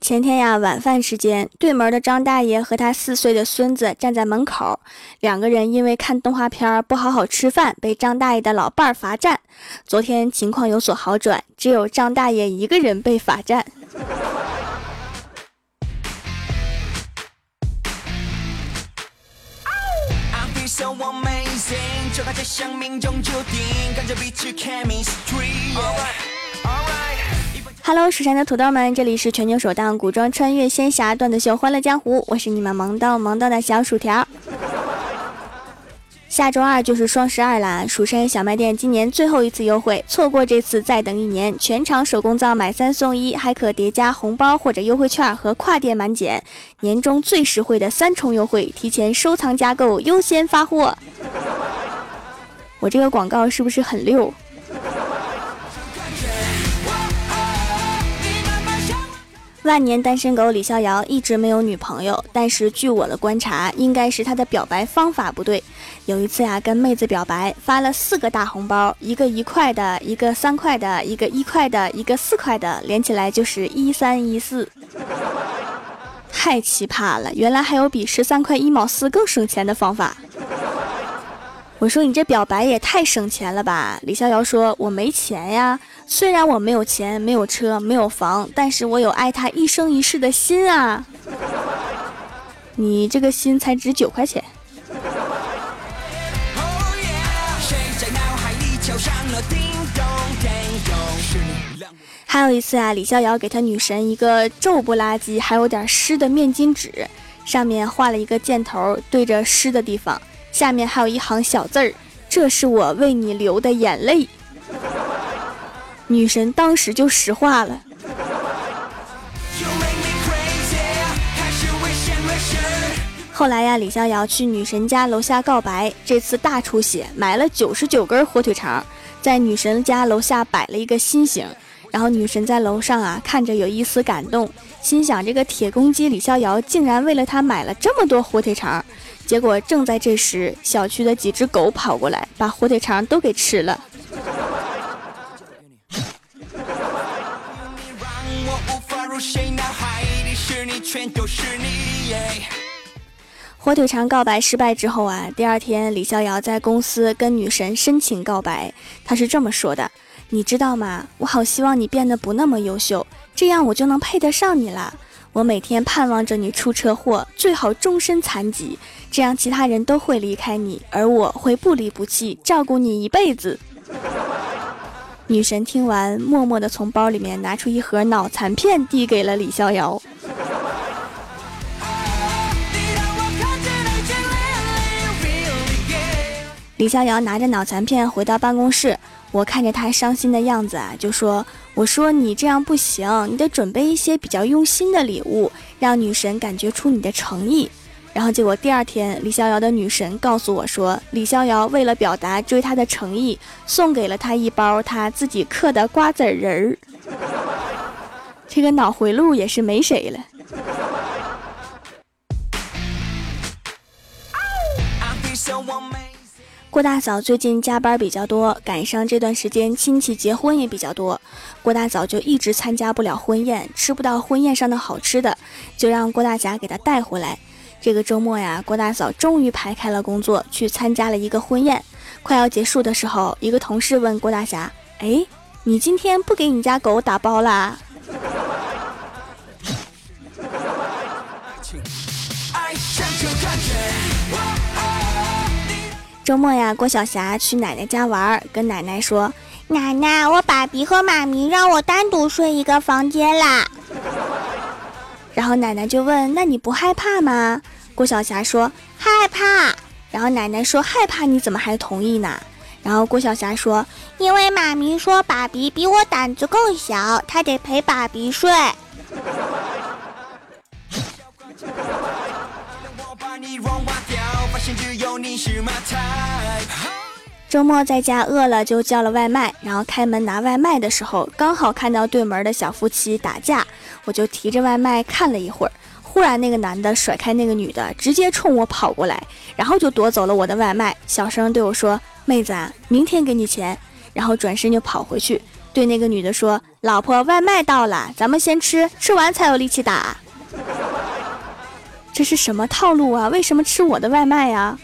前天呀，晚饭时间，对门的张大爷和他四岁的孙子站在门口，两个人因为看动画片不好好吃饭，被张大爷的老伴儿罚站。昨天情况有所好转，只有张大爷一个人被罚站。Hello，蜀山的土豆们，这里是全球首档古装穿越仙侠段子秀《欢乐江湖》，我是你们萌到萌到的小薯条。下周二就是双十二啦，蜀山小卖店今年最后一次优惠，错过这次再等一年。全场手工皂买三送一，还可叠加红包或者优惠券和跨店满减，年终最实惠的三重优惠，提前收藏加购优先发货。我这个广告是不是很溜？万年单身狗李逍遥一直没有女朋友，但是据我的观察，应该是他的表白方法不对。有一次呀，跟妹子表白，发了四个大红包，一个一块的，一个三块的，一个一块的，一个四块的，连起来就是一三一四，太奇葩了！原来还有比十三块一毛四更省钱的方法。我说你这表白也太省钱了吧！李逍遥说：“我没钱呀，虽然我没有钱、没有车、没有房，但是我有爱他一生一世的心啊！你这个心才值九块钱。”还有一次啊，李逍遥给他女神一个皱不拉几、还有点湿的面巾纸，上面画了一个箭头对着湿的地方。下面还有一行小字儿，这是我为你流的眼泪。女神当时就石化了。后来呀，李逍遥去女神家楼下告白，这次大出血，买了九十九根火腿肠，在女神家楼下摆了一个心形。然后女神在楼上啊，看着有一丝感动，心想这个铁公鸡李逍遥竟然为了她买了这么多火腿肠。结果正在这时，小区的几只狗跑过来，把火腿肠都给吃了。火腿肠告白失败之后啊，第二天李逍遥在公司跟女神深情告白，他是这么说的：“你知道吗？我好希望你变得不那么优秀，这样我就能配得上你了。我每天盼望着你出车祸，最好终身残疾。”这样，其他人都会离开你，而我会不离不弃，照顾你一辈子。女神听完，默默地从包里面拿出一盒脑残片，递给了李逍遥。李逍遥拿着脑残片回到办公室，我看着他伤心的样子啊，就说：“我说你这样不行，你得准备一些比较用心的礼物，让女神感觉出你的诚意。”然后结果第二天，李逍遥的女神告诉我说，李逍遥为了表达追她的诚意，送给了她一包他自己刻的瓜子仁儿。这个脑回路也是没谁了。郭大嫂最近加班比较多，赶上这段时间亲戚结婚也比较多，郭大嫂就一直参加不了婚宴，吃不到婚宴上的好吃的，就让郭大侠给她带回来。这个周末呀，郭大嫂终于排开了工作，去参加了一个婚宴。快要结束的时候，一个同事问郭大侠：“哎，你今天不给你家狗打包啦？”周末呀，郭晓霞去奶奶家玩，跟奶奶说：“奶奶，我爸比和妈咪让我单独睡一个房间啦。”然后奶奶就问：“那你不害怕吗？”郭晓霞说：“害怕。”然后奶奶说：“害怕你怎么还同意呢？”然后郭晓霞说：“因为妈咪说爸比比我胆子更小，他得陪爸比睡。”周末在家饿了就叫了外卖，然后开门拿外卖的时候，刚好看到对门的小夫妻打架，我就提着外卖看了一会儿。忽然那个男的甩开那个女的，直接冲我跑过来，然后就夺走了我的外卖，小声对我说：“妹子，啊，明天给你钱。”然后转身就跑回去。对那个女的说：“老婆，外卖到了，咱们先吃，吃完才有力气打。”这是什么套路啊？为什么吃我的外卖呀？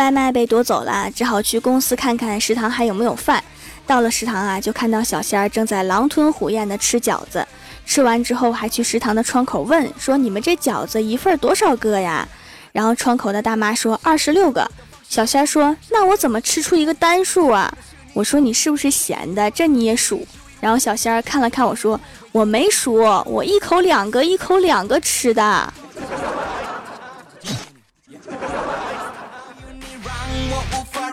外卖被夺走了，只好去公司看看食堂还有没有饭。到了食堂啊，就看到小仙儿正在狼吞虎咽地吃饺子。吃完之后，还去食堂的窗口问说：“你们这饺子一份多少个呀？”然后窗口的大妈说：“二十六个。”小仙儿说：“那我怎么吃出一个单数啊？”我说：“你是不是闲的？这你也数？”然后小仙儿看了看我说：“我没数，我一口两个，一口两个吃的。”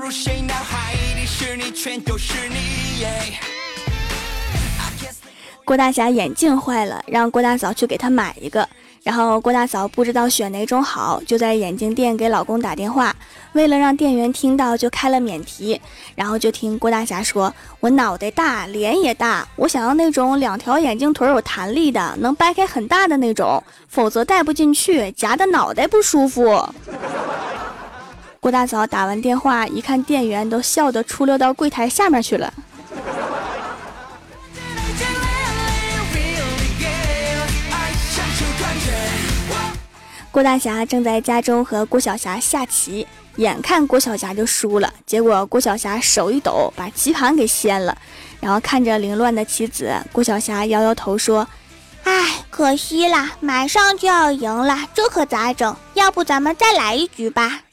谁脑海里全都是你耶？嘿郭大侠眼镜坏了，让郭大嫂去给他买一个。然后郭大嫂不知道选哪种好，就在眼镜店给老公打电话。为了让店员听到，就开了免提。然后就听郭大侠说：“我脑袋大，脸也大，我想要那种两条眼镜腿有弹力的，能掰开很大的那种，否则戴不进去，夹的脑袋不舒服。”郭大嫂打完电话，一看店员都笑得出溜到柜台下面去了。郭大侠正在家中和郭晓霞下棋，眼看郭晓霞就输了，结果郭晓霞手一抖，把棋盘给掀了。然后看着凌乱的棋子，郭晓霞摇摇头说：“哎，可惜啦，马上就要赢了，这可咋整？要不咱们再来一局吧？”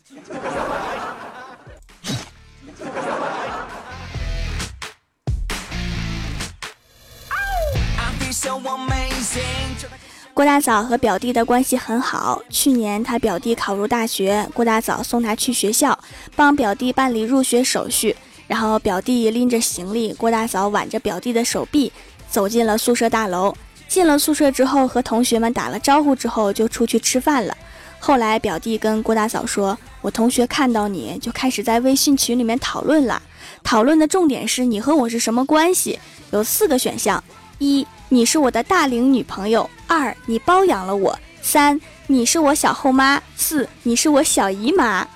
郭大嫂和表弟的关系很好。去年他表弟考入大学，郭大嫂送他去学校，帮表弟办理入学手续。然后表弟拎着行李，郭大嫂挽着表弟的手臂走进了宿舍大楼。进了宿舍之后，和同学们打了招呼之后，就出去吃饭了。后来表弟跟郭大嫂说：“我同学看到你就开始在微信群里面讨论了，讨论的重点是你和我是什么关系？有四个选项：一。”你是我的大龄女朋友。二，你包养了我。三，你是我小后妈。四，你是我小姨妈。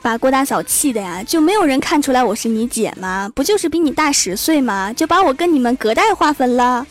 把郭大嫂气的呀，就没有人看出来我是你姐吗？不就是比你大十岁吗？就把我跟你们隔代划分了。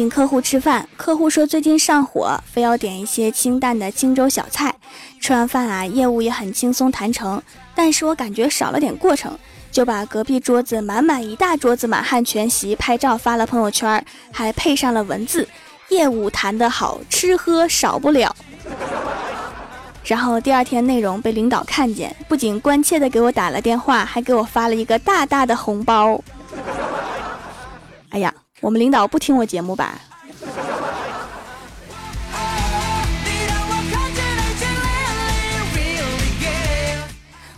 请客户吃饭，客户说最近上火，非要点一些清淡的荆州小菜。吃完饭啊，业务也很轻松谈成，但是我感觉少了点过程，就把隔壁桌子满满一大桌子满汉全席拍照发了朋友圈，还配上了文字：业务谈得好，吃喝少不了。然后第二天内容被领导看见，不仅关切的给我打了电话，还给我发了一个大大的红包。哎呀！我们领导不听我节目吧？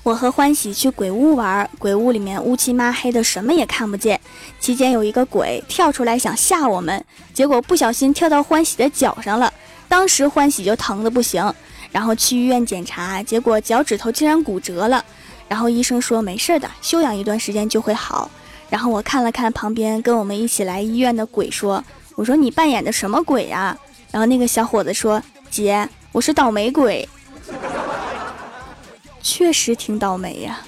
我和欢喜去鬼屋玩，鬼屋里面乌漆抹黑的，什么也看不见。期间有一个鬼跳出来想吓我们，结果不小心跳到欢喜的脚上了，当时欢喜就疼的不行，然后去医院检查，结果脚趾头竟然骨折了，然后医生说没事的，休养一段时间就会好。然后我看了看旁边跟我们一起来医院的鬼，说：“我说你扮演的什么鬼呀？”然后那个小伙子说：“姐，我是倒霉鬼。”确实挺倒霉呀。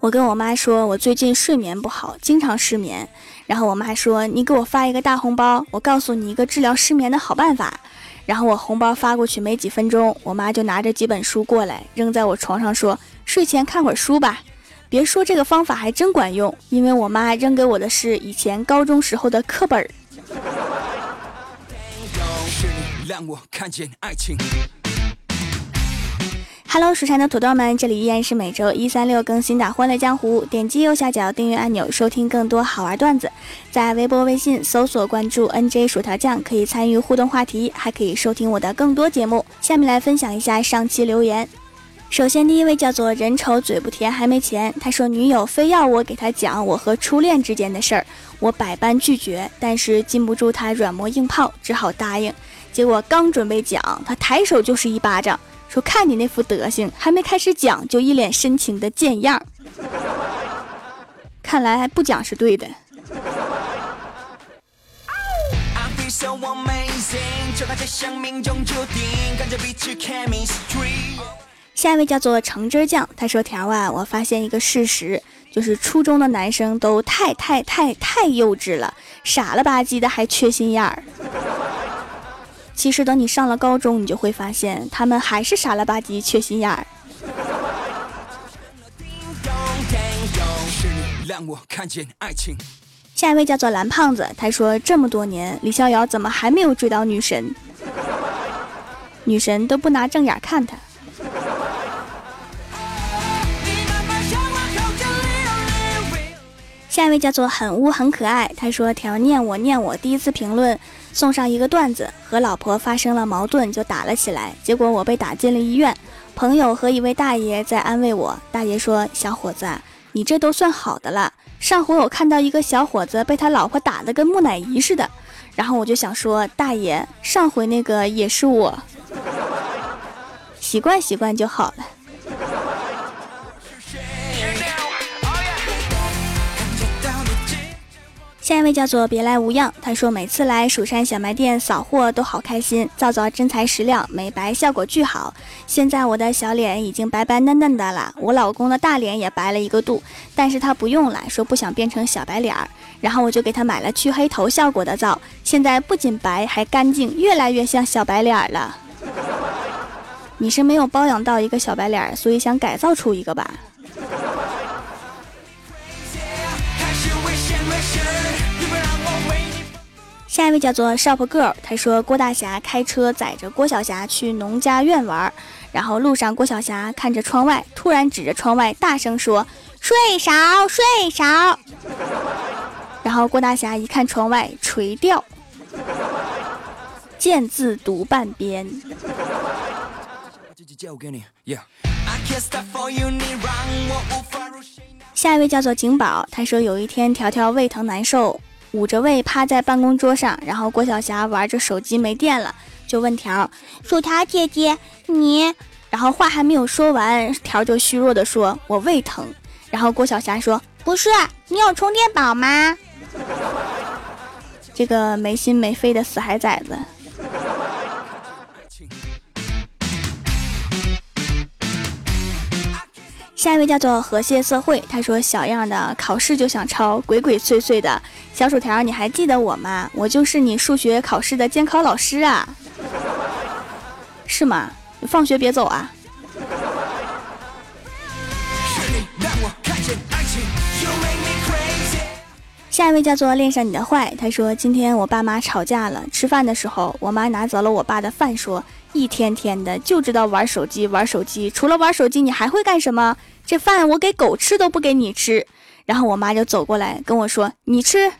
我跟我妈说，我最近睡眠不好，经常失眠。然后我妈说：“你给我发一个大红包，我告诉你一个治疗失眠的好办法。”然后我红包发过去没几分钟，我妈就拿着几本书过来扔在我床上，说：“睡前看会儿书吧。”别说这个方法还真管用，因为我妈扔给我的是以前高中时候的课本儿。Hello，蜀山的土豆们，这里依然是每周一、三、六更新的《欢乐江湖》。点击右下角订阅按钮，收听更多好玩段子。在微博、微信搜索关注 “nj 薯条酱”，可以参与互动话题，还可以收听我的更多节目。下面来分享一下上期留言。首先，第一位叫做人丑嘴不甜还没钱，他说女友非要我给他讲我和初恋之间的事儿，我百般拒绝，但是禁不住他软磨硬泡，只好答应。结果刚准备讲，他抬手就是一巴掌。说看你那副德行，还没开始讲就一脸深情的贱样。看来还不讲是对的。下一位叫做橙汁酱，他说：“条啊，我发现一个事实，就是初中的男生都太太太太幼稚了，傻了吧唧的还缺心眼儿。其实等你上了高中，你就会发现他们还是傻了吧唧缺心眼儿。”下一位叫做蓝胖子，他说：“这么多年，李逍遥怎么还没有追到女神？女神都不拿正眼看他。”下一位叫做很污很可爱，他说：“条念我念我，第一次评论送上一个段子，和老婆发生了矛盾就打了起来，结果我被打进了医院，朋友和一位大爷在安慰我，大爷说：小伙子。”你这都算好的了。上回我看到一个小伙子被他老婆打得跟木乃伊似的，然后我就想说，大爷，上回那个也是我，习惯习惯就好了。下一位叫做别来无恙，他说每次来蜀山小卖店扫货都好开心，皂皂真材实料，美白效果巨好。现在我的小脸已经白白嫩嫩的了，我老公的大脸也白了一个度，但是他不用了，说不想变成小白脸儿。然后我就给他买了去黑头效果的皂，现在不仅白还干净，越来越像小白脸儿了。你是没有包养到一个小白脸儿，所以想改造出一个吧？下一位叫做 Shop Girl，他说郭大侠开车载着郭晓霞去农家院玩，然后路上郭晓霞看着窗外，突然指着窗外大声说：“睡少，睡少。”然后郭大侠一看窗外，垂钓，见字读半边。下一位叫做景宝，他说有一天条条胃疼难受。捂着胃趴在办公桌上，然后郭晓霞玩着手机没电了，就问条：“薯条姐姐，你……”然后话还没有说完，条就虚弱的说：“我胃疼。”然后郭晓霞说：“不是，你有充电宝吗？” 这个没心没肺的死孩崽子。下一位叫做和谐社会，他说：“小样的，考试就想抄，鬼鬼祟祟的。小薯条，你还记得我吗？我就是你数学考试的监考老师啊，是吗？你放学别走啊。”下一位叫做恋上你的坏，他说：“今天我爸妈吵架了，吃饭的时候，我妈拿走了我爸的饭，说。”一天天的就知道玩手机，玩手机。除了玩手机，你还会干什么？这饭我给狗吃都不给你吃。然后我妈就走过来跟我说：“你吃。”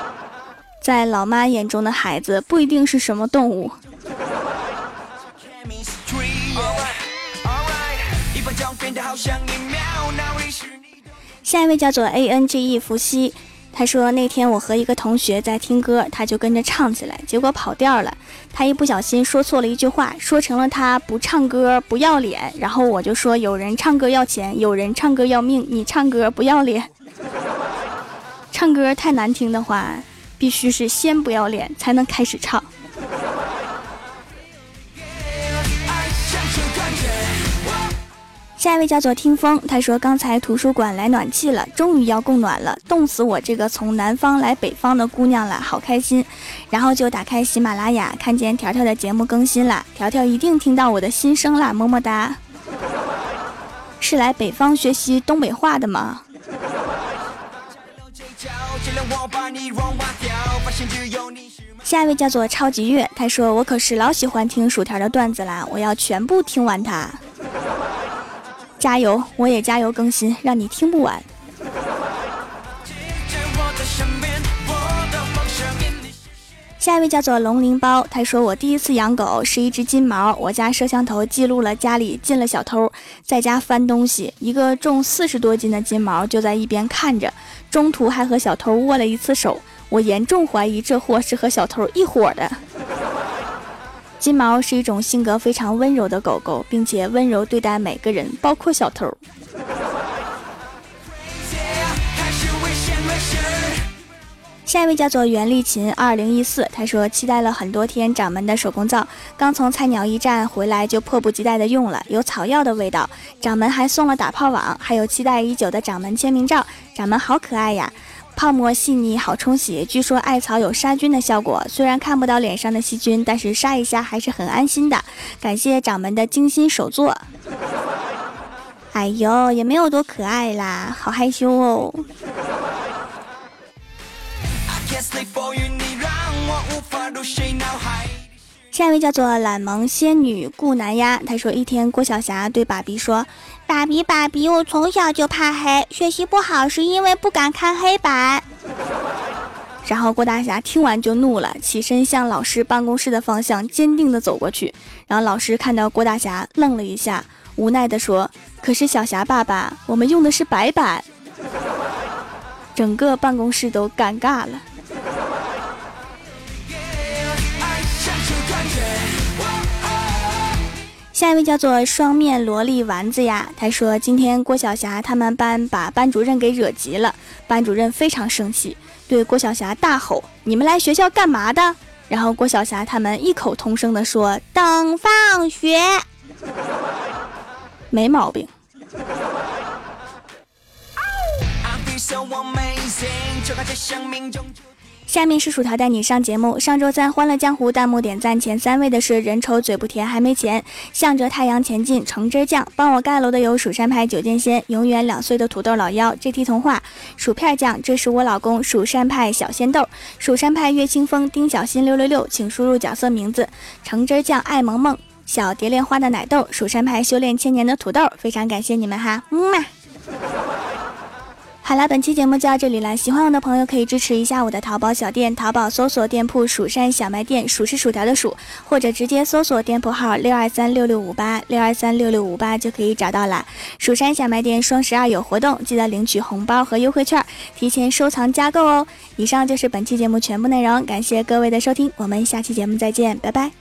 在老妈眼中的孩子不一定是什么动物。下一位叫做 A N G E 伏羲。他说那天我和一个同学在听歌，他就跟着唱起来，结果跑调了。他一不小心说错了一句话，说成了他不唱歌不要脸。然后我就说有人唱歌要钱，有人唱歌要命，你唱歌不要脸。唱歌太难听的话，必须是先不要脸才能开始唱。下一位叫做听风，他说刚才图书馆来暖气了，终于要供暖了，冻死我这个从南方来北方的姑娘了，好开心。然后就打开喜马拉雅，看见条条的节目更新了，条条一定听到我的心声啦，么么哒。是来北方学习东北话的吗？下一位叫做超级月，他说我可是老喜欢听薯条的段子啦，我要全部听完它。加油，我也加油更新，让你听不完。下一位叫做龙鳞包，他说我第一次养狗是一只金毛，我家摄像头记录了家里进了小偷，在家翻东西，一个重四十多斤的金毛就在一边看着，中途还和小偷握了一次手，我严重怀疑这货是和小偷一伙的。金毛是一种性格非常温柔的狗狗，并且温柔对待每个人，包括小偷。下一位叫做袁丽琴，二零一四，他说期待了很多天掌门的手工皂，刚从菜鸟驿站回来就迫不及待的用了，有草药的味道。掌门还送了打泡网，还有期待已久的掌门签名照，掌门好可爱呀！泡沫细腻，好冲洗，据说艾草有杀菌的效果，虽然看不到脸上的细菌，但是杀一下还是很安心的。感谢掌门的精心手作。哎呦，也没有多可爱啦，好害羞哦。下一位叫做懒萌仙女顾南丫，她说一天郭晓霞对爸比说：“爸比爸比，我从小就怕黑，学习不好是因为不敢看黑板。”然后郭大侠听完就怒了，起身向老师办公室的方向坚定的走过去。然后老师看到郭大侠愣了一下，无奈的说：“可是小霞爸爸，我们用的是白板。”整个办公室都尴尬了。下一位叫做双面萝莉丸子呀，他说今天郭晓霞他们班把班主任给惹急了，班主任非常生气，对郭晓霞大吼：“你们来学校干嘛的？”然后郭晓霞他们异口同声的说：“等放学。” 没毛病。下面是薯条带你上节目。上周三《欢乐江湖》弹幕点赞前三位的是人丑嘴不甜还没钱，向着太阳前进，橙汁酱。帮我盖楼的有蜀山派九剑仙，永远两岁的土豆老妖，GT 童话，薯片酱，这是我老公，蜀山派小仙豆，蜀山派岳清风，丁小新六六六，请输入角色名字，橙汁酱，爱萌萌，小蝶恋花的奶豆，蜀山派修炼千年的土豆，非常感谢你们哈，么么。好了，本期节目就到这里了。喜欢我的朋友可以支持一下我的淘宝小店，淘宝搜索店铺“蜀山小卖店”，数是薯条的数，或者直接搜索店铺号六二三六六五八六二三六六五八就可以找到了。蜀山小卖店双十二有活动，记得领取红包和优惠券，提前收藏加购哦。以上就是本期节目全部内容，感谢各位的收听，我们下期节目再见，拜拜。